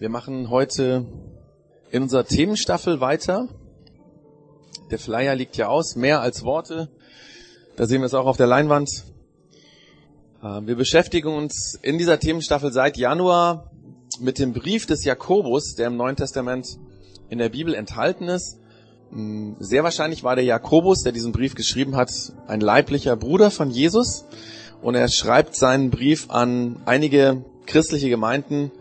Wir machen heute in unserer Themenstaffel weiter. Der Flyer liegt ja aus, mehr als Worte. Da sehen wir es auch auf der Leinwand. Äh, wir beschäftigen uns in dieser Themenstaffel seit Januar mit dem Brief des Jakobus, der im Neuen Testament in der Bibel enthalten ist. Hm, sehr wahrscheinlich war der Jakobus, der diesen Brief geschrieben hat, ein leiblicher Bruder von Jesus. Und er schreibt seinen Brief an einige christliche Gemeinden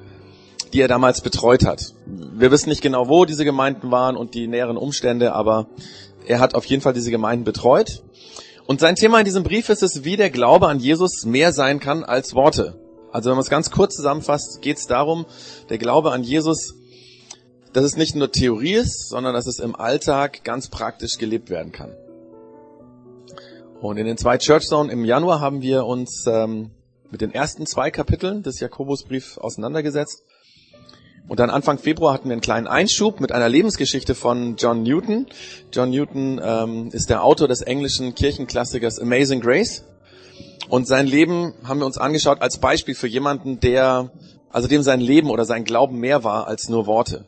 die er damals betreut hat. Wir wissen nicht genau, wo diese Gemeinden waren und die näheren Umstände, aber er hat auf jeden Fall diese Gemeinden betreut. Und sein Thema in diesem Brief ist es, wie der Glaube an Jesus mehr sein kann als Worte. Also wenn man es ganz kurz zusammenfasst, geht es darum, der Glaube an Jesus, dass es nicht nur Theorie ist, sondern dass es im Alltag ganz praktisch gelebt werden kann. Und in den zwei Church Zone im Januar haben wir uns ähm, mit den ersten zwei Kapiteln des Jakobusbriefs auseinandergesetzt. Und dann Anfang Februar hatten wir einen kleinen Einschub mit einer Lebensgeschichte von John Newton. John Newton ähm, ist der Autor des englischen Kirchenklassikers Amazing Grace. Und sein Leben haben wir uns angeschaut als Beispiel für jemanden, der, also dem sein Leben oder sein Glauben mehr war als nur Worte.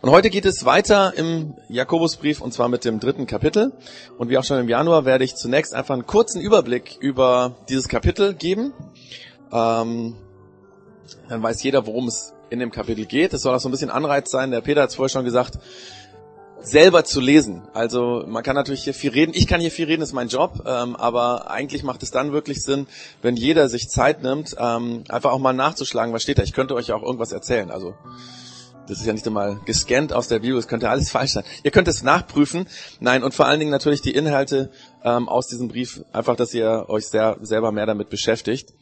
Und heute geht es weiter im Jakobusbrief und zwar mit dem dritten Kapitel. Und wie auch schon im Januar werde ich zunächst einfach einen kurzen Überblick über dieses Kapitel geben. Ähm, dann weiß jeder, worum es in dem Kapitel geht. Es soll auch so ein bisschen Anreiz sein. Der Peter hat es vorher schon gesagt, selber zu lesen. Also man kann natürlich hier viel reden. Ich kann hier viel reden, das ist mein Job. Ähm, aber eigentlich macht es dann wirklich Sinn, wenn jeder sich Zeit nimmt, ähm, einfach auch mal nachzuschlagen, was steht da. Ich könnte euch auch irgendwas erzählen. Also das ist ja nicht einmal gescannt aus der Bibel, es könnte alles falsch sein. Ihr könnt es nachprüfen. Nein, und vor allen Dingen natürlich die Inhalte ähm, aus diesem Brief, einfach, dass ihr euch sehr, selber mehr damit beschäftigt.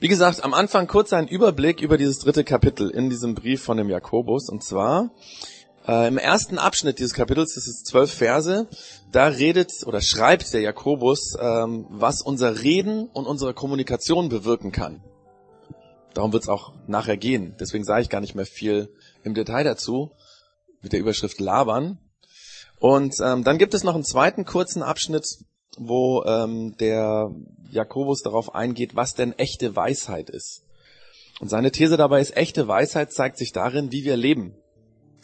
Wie gesagt, am Anfang kurz ein Überblick über dieses dritte Kapitel in diesem Brief von dem Jakobus. Und zwar äh, im ersten Abschnitt dieses Kapitels, das ist zwölf Verse, da redet oder schreibt der Jakobus, ähm, was unser Reden und unsere Kommunikation bewirken kann. Darum wird es auch nachher gehen. Deswegen sage ich gar nicht mehr viel im Detail dazu mit der Überschrift Labern. Und ähm, dann gibt es noch einen zweiten kurzen Abschnitt, wo ähm, der Jakobus darauf eingeht, was denn echte Weisheit ist. Und seine These dabei ist, echte Weisheit zeigt sich darin, wie wir leben.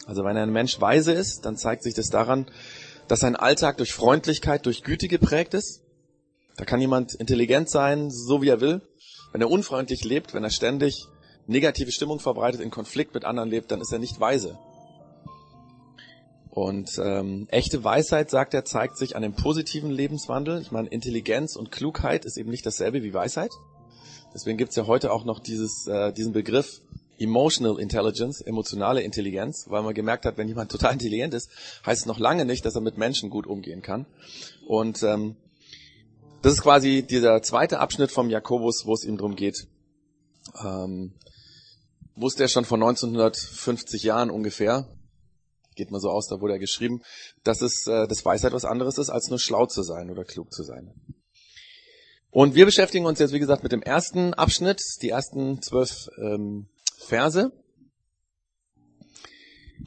Also wenn ein Mensch weise ist, dann zeigt sich das daran, dass sein Alltag durch Freundlichkeit, durch Güte geprägt ist. Da kann jemand intelligent sein, so wie er will. Wenn er unfreundlich lebt, wenn er ständig negative Stimmung verbreitet, in Konflikt mit anderen lebt, dann ist er nicht weise. Und ähm, echte Weisheit, sagt er, zeigt sich an dem positiven Lebenswandel. Ich meine, Intelligenz und Klugheit ist eben nicht dasselbe wie Weisheit. Deswegen gibt's ja heute auch noch dieses, äh, diesen Begriff Emotional Intelligence, emotionale Intelligenz, weil man gemerkt hat, wenn jemand total intelligent ist, heißt es noch lange nicht, dass er mit Menschen gut umgehen kann. Und ähm, das ist quasi dieser zweite Abschnitt vom Jakobus, wo es ihm darum geht. Ähm, wusste er schon vor 1950 Jahren ungefähr, geht mal so aus, da wurde er geschrieben, dass es äh, das Weisheit was anderes ist, als nur schlau zu sein oder klug zu sein. Und wir beschäftigen uns jetzt, wie gesagt, mit dem ersten Abschnitt, die ersten zwölf ähm, Verse.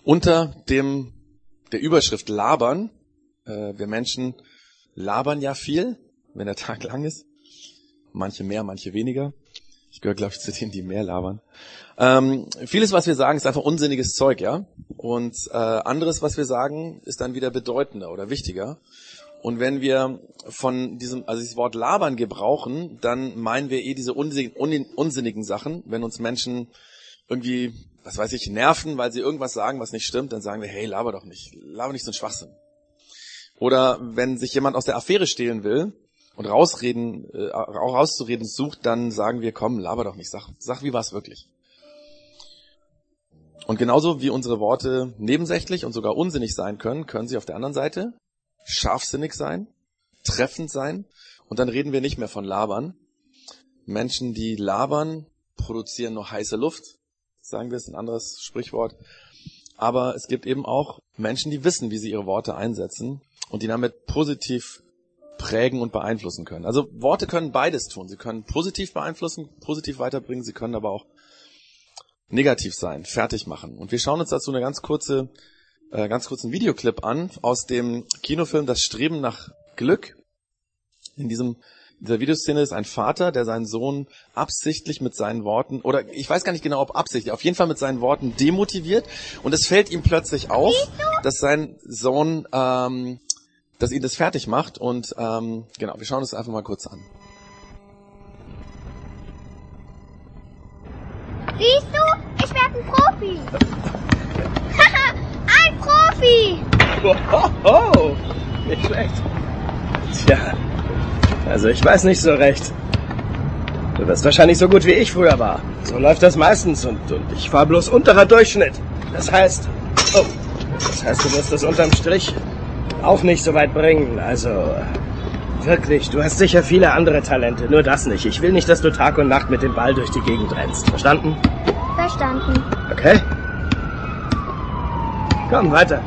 Unter dem der Überschrift Labern. Äh, wir Menschen labern ja viel, wenn der Tag lang ist. Manche mehr, manche weniger. Ich gehöre, glaube ich, zu denen, die mehr labern. Ähm, vieles, was wir sagen, ist einfach unsinniges Zeug, ja. Und äh, anderes, was wir sagen, ist dann wieder bedeutender oder wichtiger. Und wenn wir von diesem, also dieses Wort labern gebrauchen, dann meinen wir eh diese unsinnigen, unsinnigen Sachen. Wenn uns Menschen irgendwie, was weiß ich, nerven, weil sie irgendwas sagen, was nicht stimmt, dann sagen wir, hey, laber doch nicht, laber nicht so ein Schwachsinn. Oder wenn sich jemand aus der Affäre stehlen will und rausreden, äh, rauszureden sucht, dann sagen wir, komm, laber doch nicht, sag, sag wie war's wirklich. Und genauso wie unsere Worte nebensächlich und sogar unsinnig sein können, können sie auf der anderen Seite scharfsinnig sein, treffend sein. Und dann reden wir nicht mehr von Labern. Menschen, die labern, produzieren nur heiße Luft. Sagen wir es ein anderes Sprichwort. Aber es gibt eben auch Menschen, die wissen, wie sie ihre Worte einsetzen und die damit positiv prägen und beeinflussen können. Also Worte können beides tun. Sie können positiv beeinflussen, positiv weiterbringen, sie können aber auch negativ sein, fertig machen. Und wir schauen uns dazu eine ganz kurze, äh, ganz kurzen Videoclip an aus dem Kinofilm Das Streben nach Glück. In diesem In dieser Videoszene ist ein Vater, der seinen Sohn absichtlich mit seinen Worten, oder ich weiß gar nicht genau, ob absichtlich, auf jeden Fall mit seinen Worten demotiviert. Und es fällt ihm plötzlich auf, dass sein Sohn, ähm, dass ihn das fertig macht. Und ähm, genau, wir schauen uns einfach mal kurz an. Siehst du? Ich werde ein Profi. ein Profi. Oh, oh, nicht schlecht. Tja, also ich weiß nicht so recht. Du wirst wahrscheinlich so gut wie ich früher war. So läuft das meistens und, und ich war bloß unterer Durchschnitt. Das heißt, oh, das heißt, du wirst es unterm Strich auch nicht so weit bringen. Also wirklich, du hast sicher viele andere Talente, nur das nicht. Ich will nicht, dass du Tag und Nacht mit dem Ball durch die Gegend rennst. Verstanden? Verstanden. Okay. Komm, weiter.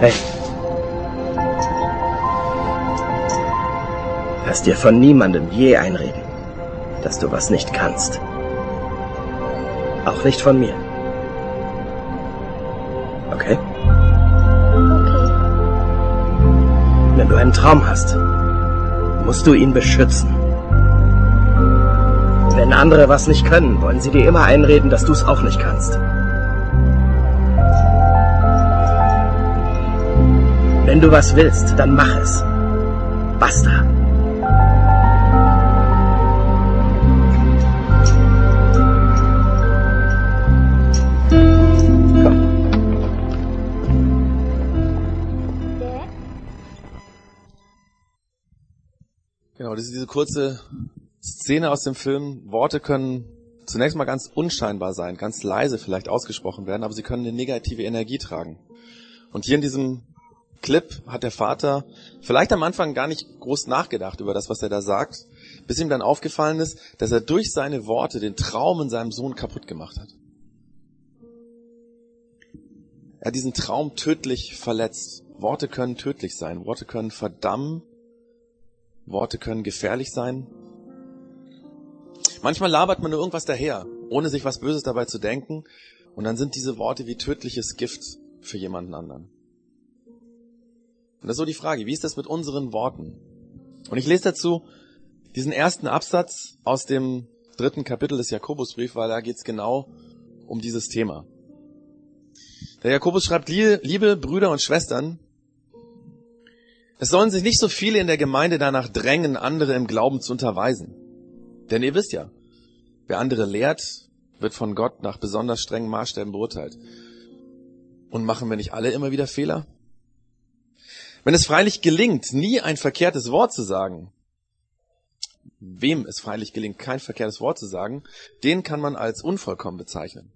Hey. Lass dir von niemandem je einreden, dass du was nicht kannst. Auch nicht von mir. Okay? Okay. Wenn du einen Traum hast, musst du ihn beschützen. Wenn andere was nicht können, wollen sie dir immer einreden, dass du es auch nicht kannst. Wenn du was willst, dann mach es. Basta. Genau, das ist diese kurze Szene aus dem Film. Worte können zunächst mal ganz unscheinbar sein, ganz leise vielleicht ausgesprochen werden, aber sie können eine negative Energie tragen. Und hier in diesem Clip hat der Vater vielleicht am Anfang gar nicht groß nachgedacht über das, was er da sagt, bis ihm dann aufgefallen ist, dass er durch seine Worte den Traum in seinem Sohn kaputt gemacht hat. Er hat diesen Traum tödlich verletzt. Worte können tödlich sein. Worte können verdammen. Worte können gefährlich sein. Manchmal labert man nur irgendwas daher, ohne sich was Böses dabei zu denken. Und dann sind diese Worte wie tödliches Gift für jemanden anderen. Und das ist so die Frage, wie ist das mit unseren Worten? Und ich lese dazu diesen ersten Absatz aus dem dritten Kapitel des Jakobusbrief, weil da geht es genau um dieses Thema. Der Jakobus schreibt, liebe Brüder und Schwestern, es sollen sich nicht so viele in der Gemeinde danach drängen, andere im Glauben zu unterweisen. Denn ihr wisst ja, wer andere lehrt, wird von Gott nach besonders strengen Maßstäben beurteilt. Und machen wir nicht alle immer wieder Fehler? Wenn es freilich gelingt, nie ein verkehrtes Wort zu sagen, wem es freilich gelingt, kein verkehrtes Wort zu sagen, den kann man als unvollkommen bezeichnen.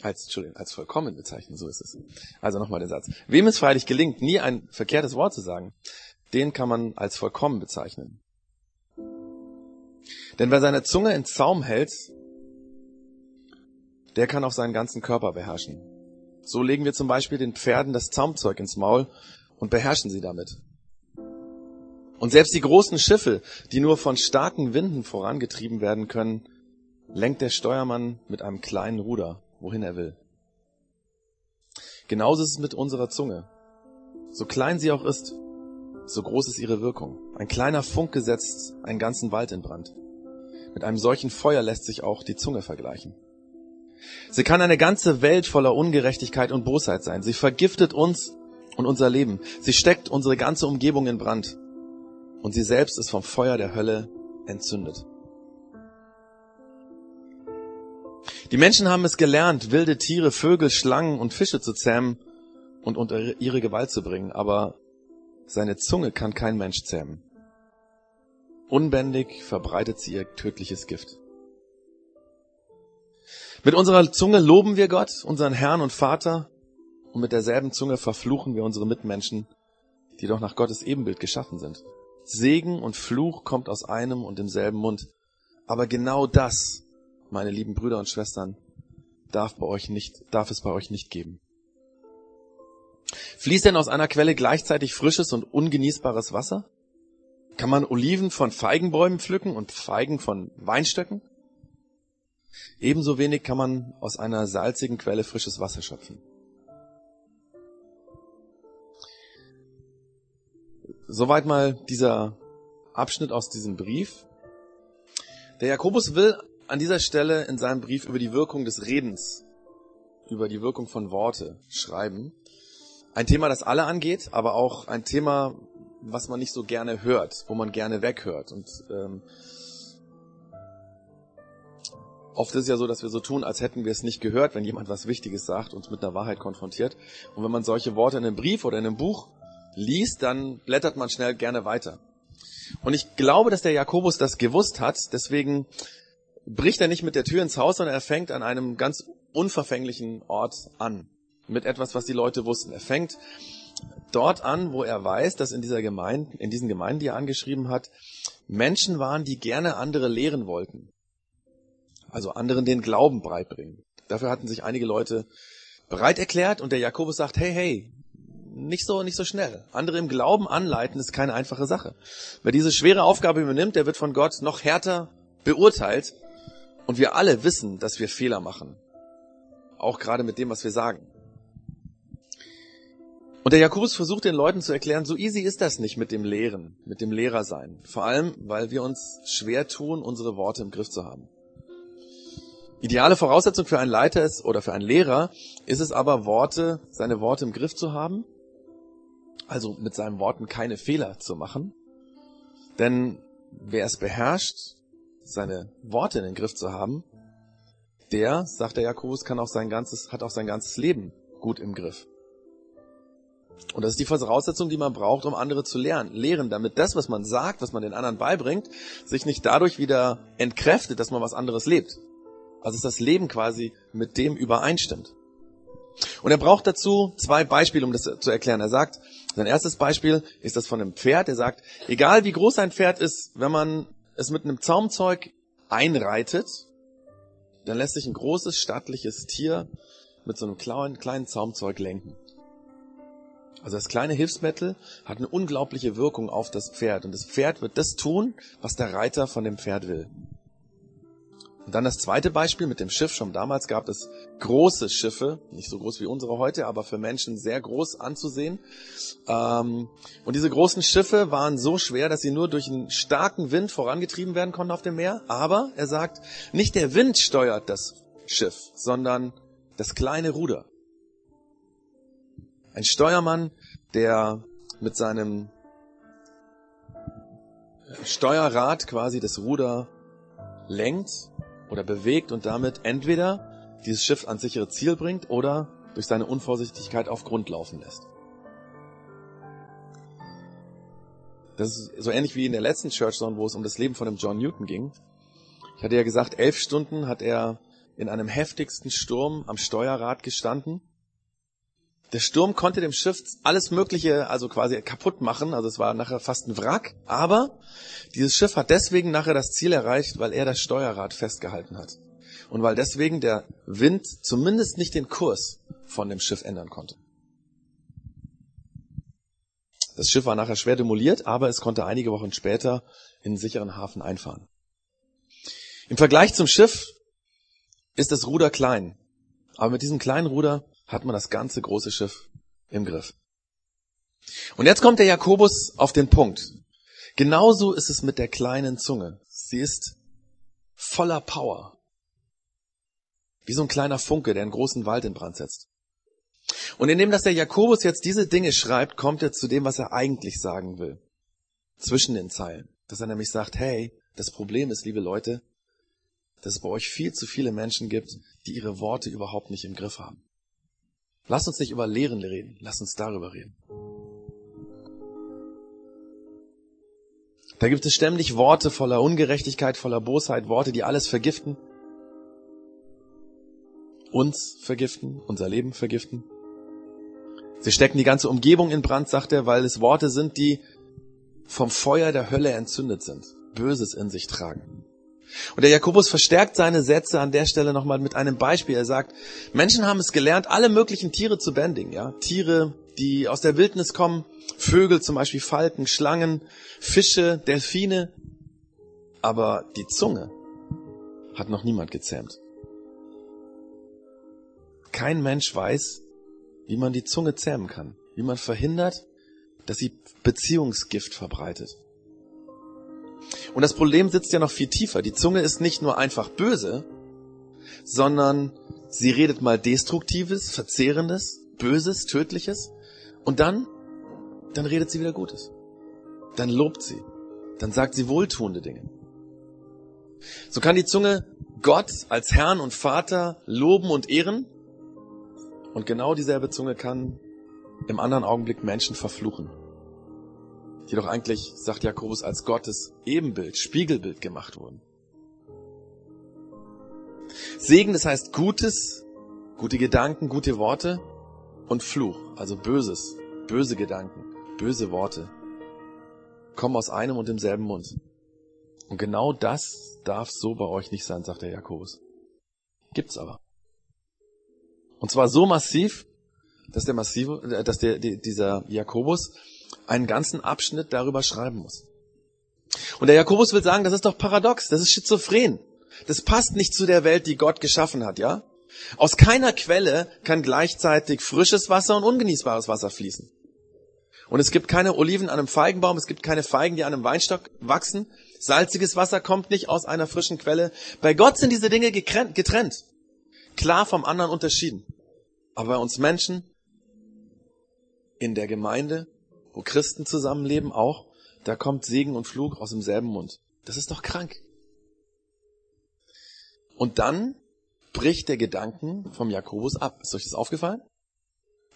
Als, Entschuldigung, als vollkommen bezeichnen, so ist es. Also nochmal der Satz. Wem es freilich gelingt, nie ein verkehrtes Wort zu sagen, den kann man als vollkommen bezeichnen. Denn wer seine Zunge in Zaum hält, der kann auch seinen ganzen Körper beherrschen. So legen wir zum Beispiel den Pferden das Zaumzeug ins Maul und beherrschen sie damit. Und selbst die großen Schiffe, die nur von starken Winden vorangetrieben werden können, lenkt der Steuermann mit einem kleinen Ruder, wohin er will. Genauso ist es mit unserer Zunge. So klein sie auch ist, so groß ist ihre Wirkung. Ein kleiner Funke setzt einen ganzen Wald in Brand. Mit einem solchen Feuer lässt sich auch die Zunge vergleichen. Sie kann eine ganze Welt voller Ungerechtigkeit und Bosheit sein. Sie vergiftet uns und unser Leben. Sie steckt unsere ganze Umgebung in Brand. Und sie selbst ist vom Feuer der Hölle entzündet. Die Menschen haben es gelernt, wilde Tiere, Vögel, Schlangen und Fische zu zähmen und unter ihre Gewalt zu bringen, aber seine Zunge kann kein Mensch zähmen. Unbändig verbreitet sie ihr tödliches Gift. Mit unserer Zunge loben wir Gott, unseren Herrn und Vater, und mit derselben Zunge verfluchen wir unsere Mitmenschen, die doch nach Gottes Ebenbild geschaffen sind. Segen und Fluch kommt aus einem und demselben Mund. Aber genau das, meine lieben Brüder und Schwestern, darf bei euch nicht, darf es bei euch nicht geben. Fließt denn aus einer Quelle gleichzeitig frisches und ungenießbares Wasser? Kann man Oliven von Feigenbäumen pflücken und Feigen von Weinstöcken? Ebenso wenig kann man aus einer salzigen Quelle frisches Wasser schöpfen. Soweit mal dieser Abschnitt aus diesem Brief. Der Jakobus will an dieser Stelle in seinem Brief über die Wirkung des Redens, über die Wirkung von Worte schreiben. Ein Thema, das alle angeht, aber auch ein Thema, was man nicht so gerne hört, wo man gerne weghört. Und ähm, oft ist es ja so, dass wir so tun, als hätten wir es nicht gehört, wenn jemand was Wichtiges sagt, uns mit einer Wahrheit konfrontiert. Und wenn man solche Worte in einem Brief oder in einem Buch liest, dann blättert man schnell gerne weiter. Und ich glaube, dass der Jakobus das gewusst hat, deswegen bricht er nicht mit der Tür ins Haus, sondern er fängt an einem ganz unverfänglichen Ort an. Mit etwas, was die Leute wussten. Er fängt dort an, wo er weiß, dass in dieser Gemeinde, in diesen Gemeinden, die er angeschrieben hat, Menschen waren, die gerne andere lehren wollten. Also anderen den Glauben beibringen. Dafür hatten sich einige Leute bereit erklärt und der Jakobus sagt, hey, hey, nicht so, nicht so schnell. Andere im Glauben anleiten ist keine einfache Sache. Wer diese schwere Aufgabe übernimmt, der wird von Gott noch härter beurteilt. Und wir alle wissen, dass wir Fehler machen. Auch gerade mit dem, was wir sagen. Und der Jakobus versucht den Leuten zu erklären, so easy ist das nicht mit dem Lehren, mit dem Lehrersein. Vor allem, weil wir uns schwer tun, unsere Worte im Griff zu haben. Ideale Voraussetzung für einen Leiter ist, oder für einen Lehrer ist es aber, Worte, seine Worte im Griff zu haben also mit seinen Worten keine Fehler zu machen. Denn wer es beherrscht, seine Worte in den Griff zu haben, der, sagt der Jakobus, kann auch sein ganzes, hat auch sein ganzes Leben gut im Griff. Und das ist die Voraussetzung, die man braucht, um andere zu lernen. Lehren, damit das, was man sagt, was man den anderen beibringt, sich nicht dadurch wieder entkräftet, dass man was anderes lebt. Also dass das Leben quasi mit dem übereinstimmt. Und er braucht dazu zwei Beispiele, um das zu erklären. Er sagt, sein erstes Beispiel ist das von einem Pferd. Er sagt, egal wie groß ein Pferd ist, wenn man es mit einem Zaumzeug einreitet, dann lässt sich ein großes, stattliches Tier mit so einem kleinen, kleinen Zaumzeug lenken. Also das kleine Hilfsmittel hat eine unglaubliche Wirkung auf das Pferd. Und das Pferd wird das tun, was der Reiter von dem Pferd will. Und dann das zweite Beispiel mit dem Schiff. Schon damals gab es große Schiffe, nicht so groß wie unsere heute, aber für Menschen sehr groß anzusehen. Ähm, und diese großen Schiffe waren so schwer, dass sie nur durch einen starken Wind vorangetrieben werden konnten auf dem Meer. Aber er sagt, nicht der Wind steuert das Schiff, sondern das kleine Ruder. Ein Steuermann, der mit seinem Steuerrad quasi das Ruder lenkt oder bewegt und damit entweder dieses Schiff ans sichere Ziel bringt oder durch seine Unvorsichtigkeit auf Grund laufen lässt. Das ist so ähnlich wie in der letzten Church Zone, wo es um das Leben von dem John Newton ging. Ich hatte ja gesagt, elf Stunden hat er in einem heftigsten Sturm am Steuerrad gestanden der Sturm konnte dem Schiff alles Mögliche, also quasi kaputt machen. Also es war nachher fast ein Wrack. Aber dieses Schiff hat deswegen nachher das Ziel erreicht, weil er das Steuerrad festgehalten hat. Und weil deswegen der Wind zumindest nicht den Kurs von dem Schiff ändern konnte. Das Schiff war nachher schwer demoliert, aber es konnte einige Wochen später in einen sicheren Hafen einfahren. Im Vergleich zum Schiff ist das Ruder klein. Aber mit diesem kleinen Ruder hat man das ganze große Schiff im Griff. Und jetzt kommt der Jakobus auf den Punkt. Genauso ist es mit der kleinen Zunge. Sie ist voller Power. Wie so ein kleiner Funke, der einen großen Wald in Brand setzt. Und indem dass der Jakobus jetzt diese Dinge schreibt, kommt er zu dem, was er eigentlich sagen will. Zwischen den Zeilen. Dass er nämlich sagt, hey, das Problem ist, liebe Leute, dass es bei euch viel zu viele Menschen gibt, die ihre Worte überhaupt nicht im Griff haben. Lass uns nicht über Lehren reden, lass uns darüber reden. Da gibt es ständig Worte voller Ungerechtigkeit, voller Bosheit, Worte, die alles vergiften. Uns vergiften, unser Leben vergiften. Sie stecken die ganze Umgebung in Brand, sagt er, weil es Worte sind, die vom Feuer der Hölle entzündet sind, Böses in sich tragen. Und der Jakobus verstärkt seine Sätze an der Stelle nochmal mit einem Beispiel. Er sagt, Menschen haben es gelernt, alle möglichen Tiere zu bändigen. Ja? Tiere, die aus der Wildnis kommen, Vögel zum Beispiel, Falken, Schlangen, Fische, Delfine. Aber die Zunge hat noch niemand gezähmt. Kein Mensch weiß, wie man die Zunge zähmen kann, wie man verhindert, dass sie Beziehungsgift verbreitet. Und das Problem sitzt ja noch viel tiefer. Die Zunge ist nicht nur einfach böse, sondern sie redet mal Destruktives, Verzehrendes, Böses, Tödliches und dann, dann redet sie wieder Gutes. Dann lobt sie. Dann sagt sie wohltuende Dinge. So kann die Zunge Gott als Herrn und Vater loben und ehren und genau dieselbe Zunge kann im anderen Augenblick Menschen verfluchen. Die doch eigentlich, sagt Jakobus, als Gottes Ebenbild, Spiegelbild gemacht wurden. Segen, das heißt Gutes, gute Gedanken, gute Worte und Fluch, also Böses, böse Gedanken, böse Worte, kommen aus einem und demselben Mund. Und genau das darf so bei euch nicht sein, sagt der Jakobus. Gibt's aber. Und zwar so massiv, dass der massive, äh, dass der, dieser Jakobus einen ganzen Abschnitt darüber schreiben muss. Und der Jakobus will sagen, das ist doch paradox, das ist schizophren. Das passt nicht zu der Welt, die Gott geschaffen hat, ja? Aus keiner Quelle kann gleichzeitig frisches Wasser und ungenießbares Wasser fließen. Und es gibt keine Oliven an einem Feigenbaum, es gibt keine Feigen, die an einem Weinstock wachsen. Salziges Wasser kommt nicht aus einer frischen Quelle. Bei Gott sind diese Dinge getrennt klar vom anderen unterschieden. Aber bei uns Menschen in der Gemeinde, wo Christen zusammenleben auch, da kommt Segen und Flug aus demselben Mund. Das ist doch krank. Und dann bricht der Gedanken vom Jakobus ab. Ist euch das aufgefallen?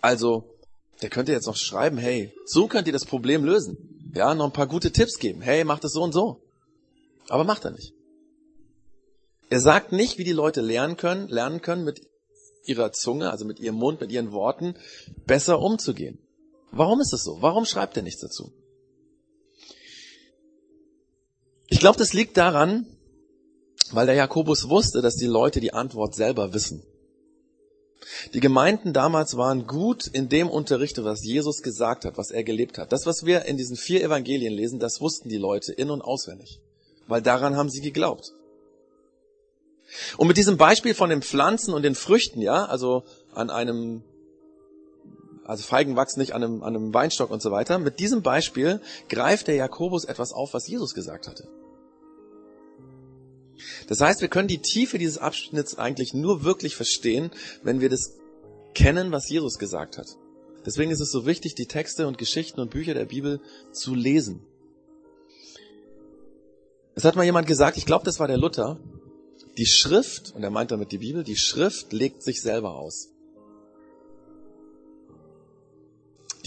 Also, der könnte jetzt noch schreiben, hey, so könnt ihr das Problem lösen. Ja, noch ein paar gute Tipps geben. Hey, macht es so und so. Aber macht er nicht. Er sagt nicht, wie die Leute lernen können, lernen können, mit ihrer Zunge, also mit ihrem Mund, mit ihren Worten besser umzugehen. Warum ist das so? Warum schreibt er nichts dazu? Ich glaube, das liegt daran, weil der Jakobus wusste, dass die Leute die Antwort selber wissen. Die Gemeinden damals waren gut in dem Unterricht, was Jesus gesagt hat, was er gelebt hat. Das, was wir in diesen vier Evangelien lesen, das wussten die Leute in und auswendig. Weil daran haben sie geglaubt. Und mit diesem Beispiel von den Pflanzen und den Früchten, ja, also an einem, also Feigen wachsen nicht an einem, an einem Weinstock und so weiter, mit diesem Beispiel greift der Jakobus etwas auf, was Jesus gesagt hatte. Das heißt, wir können die Tiefe dieses Abschnitts eigentlich nur wirklich verstehen, wenn wir das kennen, was Jesus gesagt hat. Deswegen ist es so wichtig, die Texte und Geschichten und Bücher der Bibel zu lesen. Es hat mal jemand gesagt, ich glaube, das war der Luther, die Schrift, und er meint damit die Bibel, die Schrift legt sich selber aus.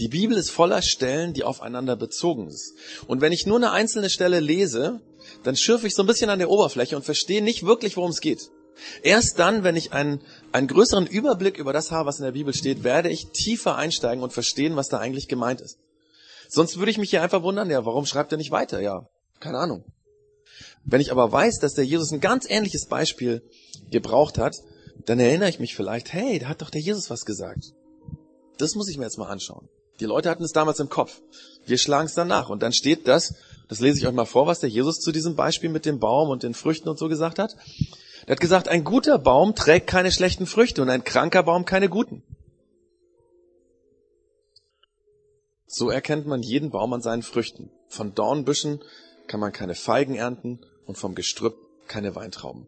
Die Bibel ist voller Stellen, die aufeinander bezogen sind. Und wenn ich nur eine einzelne Stelle lese, dann schürfe ich so ein bisschen an der Oberfläche und verstehe nicht wirklich, worum es geht. Erst dann, wenn ich einen, einen größeren Überblick über das habe, was in der Bibel steht, werde ich tiefer einsteigen und verstehen, was da eigentlich gemeint ist. Sonst würde ich mich hier einfach wundern, ja, warum schreibt er nicht weiter? Ja, keine Ahnung. Wenn ich aber weiß, dass der Jesus ein ganz ähnliches Beispiel gebraucht hat, dann erinnere ich mich vielleicht, hey, da hat doch der Jesus was gesagt. Das muss ich mir jetzt mal anschauen. Die Leute hatten es damals im Kopf. Wir schlagen es dann nach. Und dann steht das, das lese ich euch mal vor, was der Jesus zu diesem Beispiel mit dem Baum und den Früchten und so gesagt hat. Er hat gesagt, ein guter Baum trägt keine schlechten Früchte und ein kranker Baum keine guten. So erkennt man jeden Baum an seinen Früchten. Von Dornbüschen kann man keine Feigen ernten und vom Gestrüpp keine Weintrauben.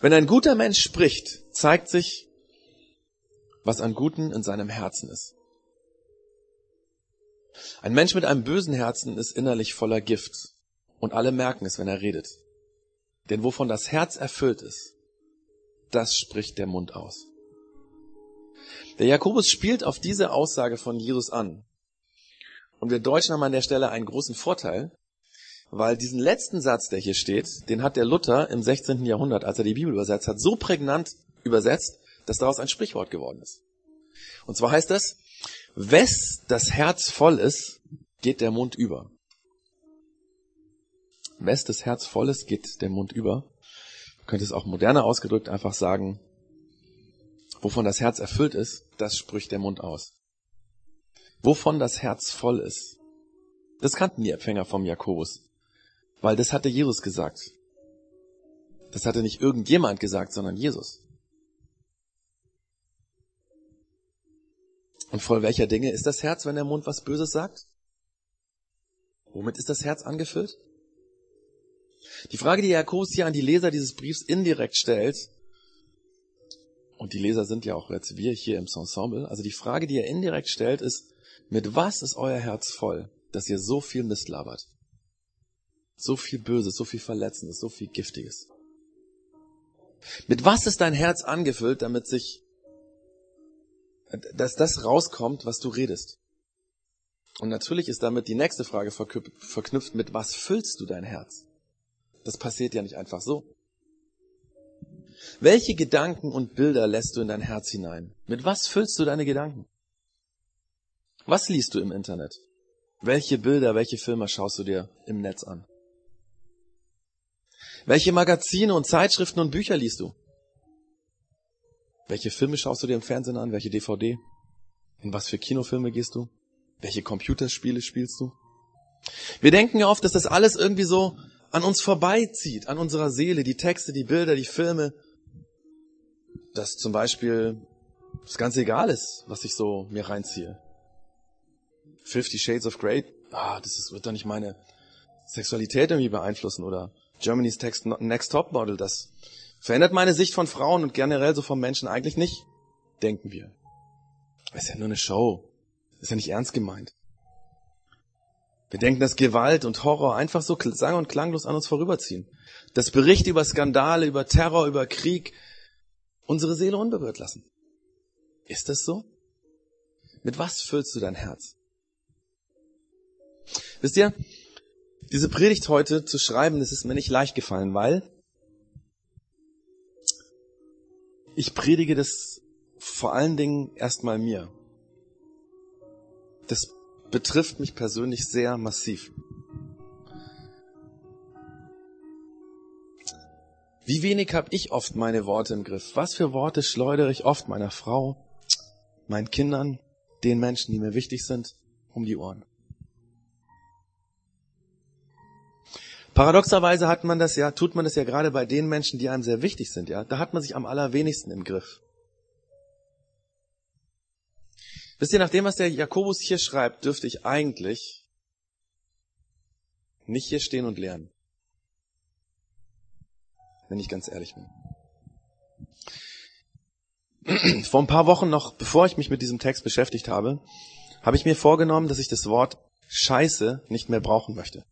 Wenn ein guter Mensch spricht, zeigt sich, was an Guten in seinem Herzen ist. Ein Mensch mit einem bösen Herzen ist innerlich voller Gift und alle merken es, wenn er redet. Denn wovon das Herz erfüllt ist, das spricht der Mund aus. Der Jakobus spielt auf diese Aussage von Jesus an. Und wir Deutschen haben an der Stelle einen großen Vorteil, weil diesen letzten Satz, der hier steht, den hat der Luther im 16. Jahrhundert, als er die Bibel übersetzt hat, so prägnant übersetzt, dass daraus ein Sprichwort geworden ist. Und zwar heißt das, wes das Herz voll ist, geht der Mund über. Wes das Herz voll ist, geht der Mund über. Man könnte es auch moderner ausgedrückt einfach sagen, wovon das Herz erfüllt ist, das spricht der Mund aus. Wovon das Herz voll ist, das kannten die Empfänger vom Jakobus, weil das hatte Jesus gesagt. Das hatte nicht irgendjemand gesagt, sondern Jesus. Und voll welcher Dinge ist das Herz, wenn der Mund was Böses sagt? Womit ist das Herz angefüllt? Die Frage, die Jakobus hier an die Leser dieses Briefs indirekt stellt, und die Leser sind ja auch jetzt wir hier im Ensemble, also die Frage, die er indirekt stellt, ist, mit was ist euer Herz voll, dass ihr so viel Mist labert? So viel Böses, so viel Verletzendes, so viel Giftiges. Mit was ist dein Herz angefüllt, damit sich, dass das rauskommt, was du redest? Und natürlich ist damit die nächste Frage verknüpft, mit was füllst du dein Herz? Das passiert ja nicht einfach so. Welche Gedanken und Bilder lässt du in dein Herz hinein? Mit was füllst du deine Gedanken? Was liest du im Internet? Welche Bilder, welche Filme schaust du dir im Netz an? Welche Magazine und Zeitschriften und Bücher liest du? Welche Filme schaust du dir im Fernsehen an? Welche DVD? In was für Kinofilme gehst du? Welche Computerspiele spielst du? Wir denken ja oft, dass das alles irgendwie so an uns vorbeizieht, an unserer Seele, die Texte, die Bilder, die Filme, dass zum Beispiel es ganz egal ist, was ich so mir reinziehe. Fifty Shades of Grey, ah, das ist, wird doch nicht meine Sexualität irgendwie beeinflussen oder Germany's Next Top Model, das verändert meine Sicht von Frauen und generell so von Menschen eigentlich nicht, denken wir. Das ist ja nur eine Show. Das ist ja nicht ernst gemeint. Wir denken, dass Gewalt und Horror einfach so sang- und klanglos an uns vorüberziehen. Dass Berichte über Skandale, über Terror, über Krieg unsere Seele unberührt lassen. Ist das so? Mit was füllst du dein Herz? Wisst ihr, diese Predigt heute zu schreiben, das ist mir nicht leicht gefallen, weil ich predige das vor allen Dingen erstmal mir. Das betrifft mich persönlich sehr massiv. Wie wenig habe ich oft meine Worte im Griff? Was für Worte schleudere ich oft meiner Frau, meinen Kindern, den Menschen, die mir wichtig sind, um die Ohren? Paradoxerweise hat man das ja, tut man das ja gerade bei den Menschen, die einem sehr wichtig sind, ja. Da hat man sich am allerwenigsten im Griff. Wisst ihr, nach dem, was der Jakobus hier schreibt, dürfte ich eigentlich nicht hier stehen und lernen. Wenn ich ganz ehrlich bin. Vor ein paar Wochen noch, bevor ich mich mit diesem Text beschäftigt habe, habe ich mir vorgenommen, dass ich das Wort Scheiße nicht mehr brauchen möchte.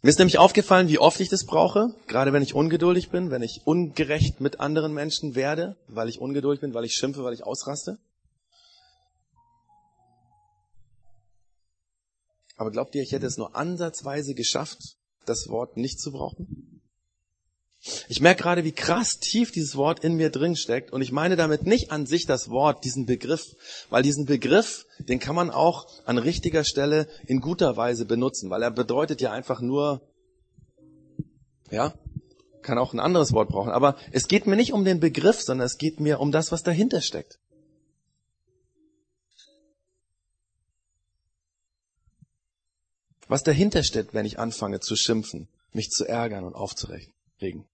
Mir ist nämlich aufgefallen, wie oft ich das brauche, gerade wenn ich ungeduldig bin, wenn ich ungerecht mit anderen Menschen werde, weil ich ungeduldig bin, weil ich schimpfe, weil ich ausraste. Aber glaubt ihr, ich hätte es nur ansatzweise geschafft, das Wort nicht zu brauchen? Ich merke gerade, wie krass tief dieses Wort in mir drin steckt. Und ich meine damit nicht an sich das Wort, diesen Begriff, weil diesen Begriff, den kann man auch an richtiger Stelle in guter Weise benutzen, weil er bedeutet ja einfach nur, ja, kann auch ein anderes Wort brauchen. Aber es geht mir nicht um den Begriff, sondern es geht mir um das, was dahinter steckt. was dahinter steht, wenn ich anfange zu schimpfen, mich zu ärgern und aufzuregen.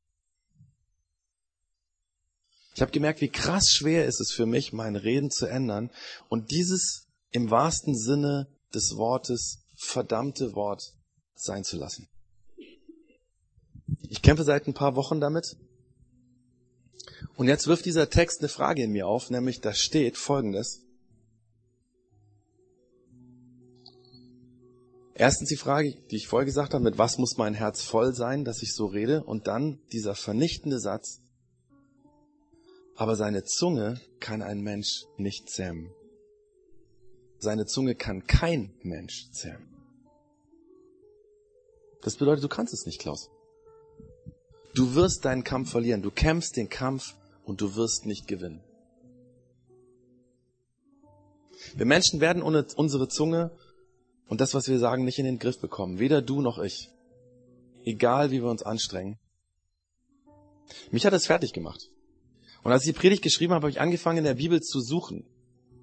Ich habe gemerkt, wie krass schwer ist es für mich, mein Reden zu ändern und dieses im wahrsten Sinne des Wortes verdammte Wort sein zu lassen. Ich kämpfe seit ein paar Wochen damit. Und jetzt wirft dieser Text eine Frage in mir auf, nämlich da steht Folgendes. Erstens die Frage, die ich vorher gesagt habe, mit was muss mein Herz voll sein, dass ich so rede? Und dann dieser vernichtende Satz, aber seine Zunge kann ein Mensch nicht zähmen. Seine Zunge kann kein Mensch zähmen. Das bedeutet, du kannst es nicht, Klaus. Du wirst deinen Kampf verlieren. Du kämpfst den Kampf und du wirst nicht gewinnen. Wir Menschen werden ohne unsere Zunge und das, was wir sagen, nicht in den Griff bekommen. Weder du noch ich. egal wie wir uns anstrengen. Mich hat das fertig gemacht. Und als ich die Predigt geschrieben habe, habe ich angefangen, in der Bibel zu suchen.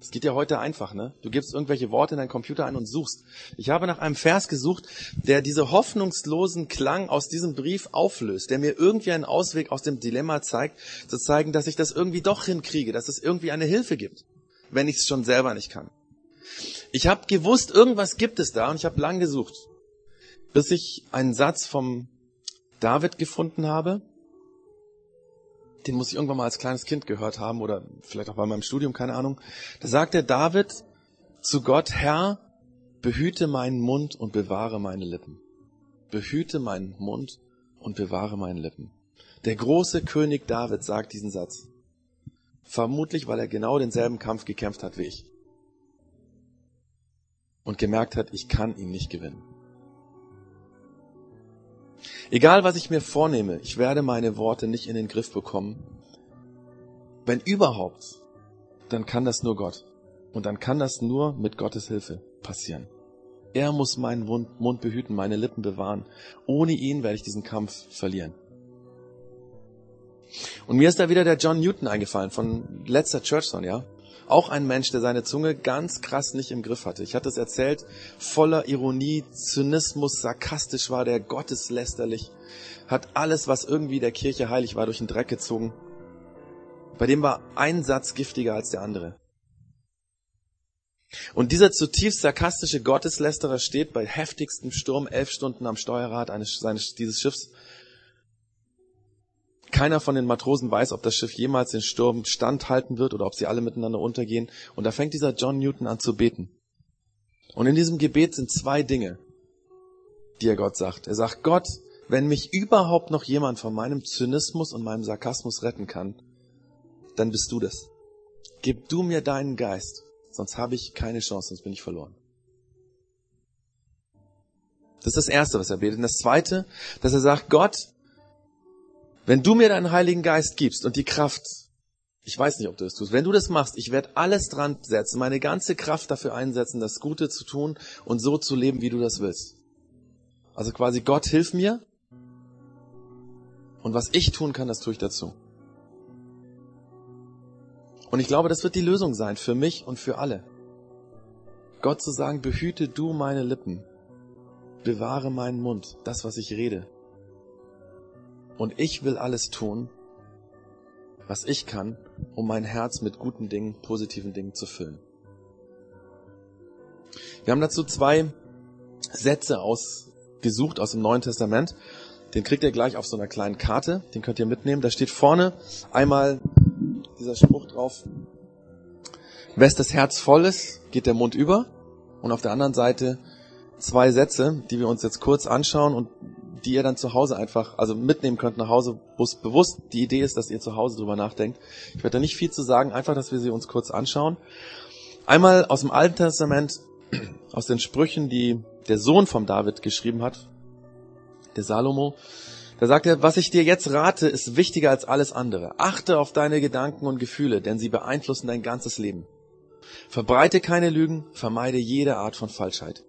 Das geht ja heute einfach, ne? Du gibst irgendwelche Worte in deinen Computer ein und suchst. Ich habe nach einem Vers gesucht, der diese hoffnungslosen Klang aus diesem Brief auflöst, der mir irgendwie einen Ausweg aus dem Dilemma zeigt, zu zeigen, dass ich das irgendwie doch hinkriege, dass es irgendwie eine Hilfe gibt, wenn ich es schon selber nicht kann. Ich habe gewusst, irgendwas gibt es da und ich habe lang gesucht, bis ich einen Satz vom David gefunden habe, den muss ich irgendwann mal als kleines Kind gehört haben oder vielleicht auch bei meinem Studium, keine Ahnung. Da sagt der David zu Gott, Herr, behüte meinen Mund und bewahre meine Lippen. Behüte meinen Mund und bewahre meine Lippen. Der große König David sagt diesen Satz. Vermutlich, weil er genau denselben Kampf gekämpft hat wie ich. Und gemerkt hat, ich kann ihn nicht gewinnen. Egal was ich mir vornehme, ich werde meine Worte nicht in den Griff bekommen. Wenn überhaupt, dann kann das nur Gott. Und dann kann das nur mit Gottes Hilfe passieren. Er muss meinen Mund behüten, meine Lippen bewahren. Ohne ihn werde ich diesen Kampf verlieren. Und mir ist da wieder der John Newton eingefallen von letzter Church Song, ja. Auch ein Mensch, der seine Zunge ganz krass nicht im Griff hatte. Ich hatte es erzählt, voller Ironie, Zynismus, sarkastisch war der, gotteslästerlich, hat alles, was irgendwie der Kirche heilig war, durch den Dreck gezogen. Bei dem war ein Satz giftiger als der andere. Und dieser zutiefst sarkastische Gotteslästerer steht bei heftigstem Sturm elf Stunden am Steuerrad eines, seines, dieses Schiffs keiner von den Matrosen weiß, ob das Schiff jemals den Sturm standhalten wird oder ob sie alle miteinander untergehen. Und da fängt dieser John Newton an zu beten. Und in diesem Gebet sind zwei Dinge, die er Gott sagt. Er sagt, Gott, wenn mich überhaupt noch jemand von meinem Zynismus und meinem Sarkasmus retten kann, dann bist du das. Gib du mir deinen Geist, sonst habe ich keine Chance, sonst bin ich verloren. Das ist das Erste, was er betet. Und das Zweite, dass er sagt, Gott, wenn du mir deinen Heiligen Geist gibst und die Kraft, ich weiß nicht, ob du das tust, wenn du das machst, ich werde alles dran setzen, meine ganze Kraft dafür einsetzen, das Gute zu tun und so zu leben, wie du das willst. Also quasi Gott hilf mir und was ich tun kann, das tue ich dazu. Und ich glaube, das wird die Lösung sein für mich und für alle. Gott zu sagen, behüte du meine Lippen, bewahre meinen Mund, das, was ich rede, und ich will alles tun, was ich kann, um mein Herz mit guten Dingen, positiven Dingen zu füllen. Wir haben dazu zwei Sätze ausgesucht aus dem Neuen Testament. Den kriegt ihr gleich auf so einer kleinen Karte. Den könnt ihr mitnehmen. Da steht vorne einmal dieser Spruch drauf. Wes das Herz voll ist, geht der Mund über. Und auf der anderen Seite zwei Sätze, die wir uns jetzt kurz anschauen und die ihr dann zu Hause einfach, also mitnehmen könnt nach Hause, wo es bewusst die Idee ist, dass ihr zu Hause drüber nachdenkt. Ich werde da nicht viel zu sagen, einfach, dass wir sie uns kurz anschauen. Einmal aus dem Alten Testament, aus den Sprüchen, die der Sohn von David geschrieben hat, der Salomo. Da sagt er, was ich dir jetzt rate, ist wichtiger als alles andere. Achte auf deine Gedanken und Gefühle, denn sie beeinflussen dein ganzes Leben. Verbreite keine Lügen, vermeide jede Art von Falschheit.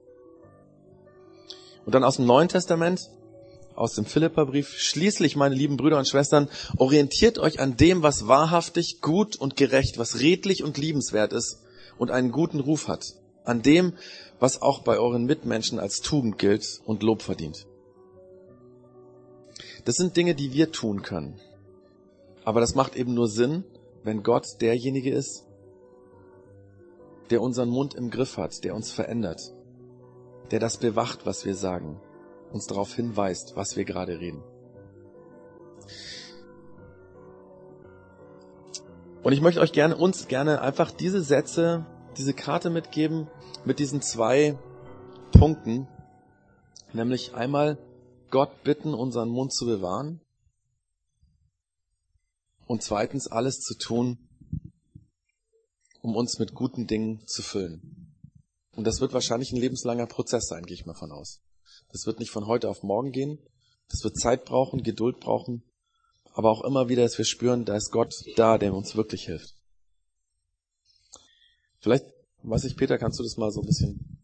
Und dann aus dem Neuen Testament, aus dem Philipperbrief. Schließlich, meine lieben Brüder und Schwestern, orientiert euch an dem, was wahrhaftig, gut und gerecht, was redlich und liebenswert ist und einen guten Ruf hat. An dem, was auch bei euren Mitmenschen als Tugend gilt und Lob verdient. Das sind Dinge, die wir tun können. Aber das macht eben nur Sinn, wenn Gott derjenige ist, der unseren Mund im Griff hat, der uns verändert, der das bewacht, was wir sagen uns darauf hinweist, was wir gerade reden. Und ich möchte euch gerne, uns gerne einfach diese Sätze, diese Karte mitgeben mit diesen zwei Punkten. Nämlich einmal Gott bitten, unseren Mund zu bewahren. Und zweitens alles zu tun, um uns mit guten Dingen zu füllen. Und das wird wahrscheinlich ein lebenslanger Prozess sein, gehe ich mal von aus. Das wird nicht von heute auf morgen gehen. Das wird Zeit brauchen, Geduld brauchen. Aber auch immer wieder, dass wir spüren, da ist Gott da, der uns wirklich hilft. Vielleicht, weiß ich, Peter, kannst du das mal so ein bisschen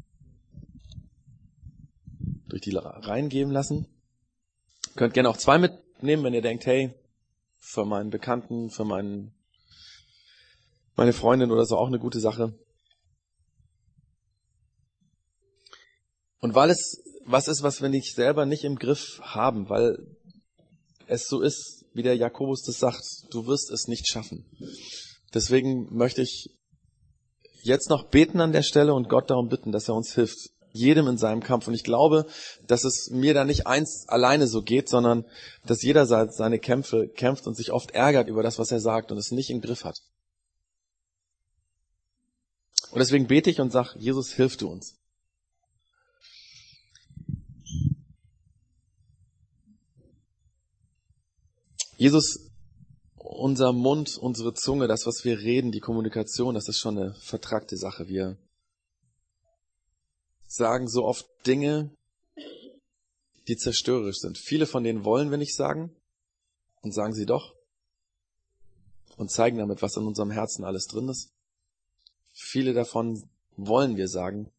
durch die Reihen geben lassen? Könnt gerne auch zwei mitnehmen, wenn ihr denkt, hey, für meinen Bekannten, für meinen, meine Freundin oder so auch eine gute Sache. Und weil es was ist, was wir nicht selber nicht im Griff haben, weil es so ist, wie der Jakobus das sagt, du wirst es nicht schaffen. Deswegen möchte ich jetzt noch beten an der Stelle und Gott darum bitten, dass er uns hilft, jedem in seinem Kampf. Und ich glaube, dass es mir da nicht eins alleine so geht, sondern dass jeder seine Kämpfe kämpft und sich oft ärgert über das, was er sagt und es nicht im Griff hat. Und deswegen bete ich und sage, Jesus, hilf du uns. Jesus, unser Mund, unsere Zunge, das, was wir reden, die Kommunikation, das ist schon eine vertragte Sache. Wir sagen so oft Dinge, die zerstörerisch sind. Viele von denen wollen wir nicht sagen und sagen sie doch und zeigen damit, was in unserem Herzen alles drin ist. Viele davon wollen wir sagen,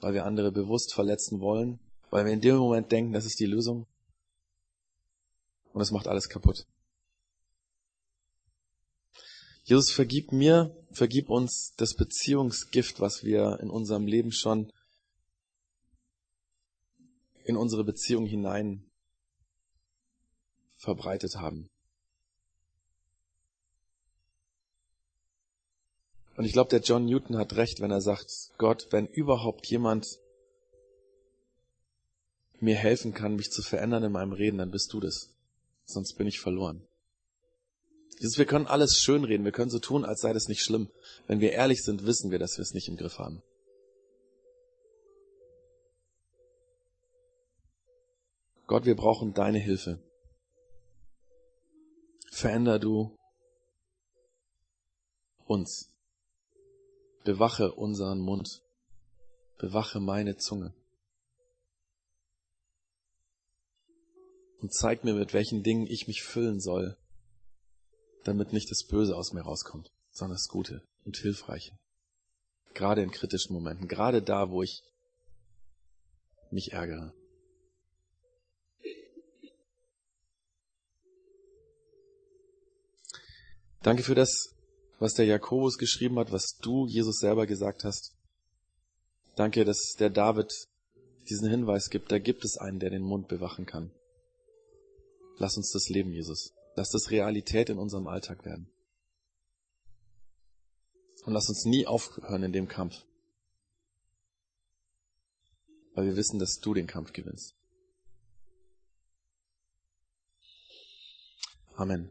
weil wir andere bewusst verletzen wollen, weil wir in dem Moment denken, das ist die Lösung und es macht alles kaputt. Jesus, vergib mir, vergib uns das Beziehungsgift, was wir in unserem Leben schon in unsere Beziehung hinein verbreitet haben. Und ich glaube, der John Newton hat recht, wenn er sagt, Gott, wenn überhaupt jemand mir helfen kann, mich zu verändern in meinem Reden, dann bist du das sonst bin ich verloren. Jesus, wir können alles schönreden, wir können so tun, als sei das nicht schlimm. Wenn wir ehrlich sind, wissen wir, dass wir es nicht im Griff haben. Gott, wir brauchen deine Hilfe. Veränder du uns. Bewache unseren Mund. Bewache meine Zunge. Und zeig mir, mit welchen Dingen ich mich füllen soll, damit nicht das Böse aus mir rauskommt, sondern das Gute und Hilfreiche. Gerade in kritischen Momenten, gerade da, wo ich mich ärgere. Danke für das, was der Jakobus geschrieben hat, was du, Jesus, selber gesagt hast. Danke, dass der David diesen Hinweis gibt, da gibt es einen, der den Mund bewachen kann. Lass uns das leben, Jesus. Lass das Realität in unserem Alltag werden. Und lass uns nie aufhören in dem Kampf. Weil wir wissen, dass du den Kampf gewinnst. Amen.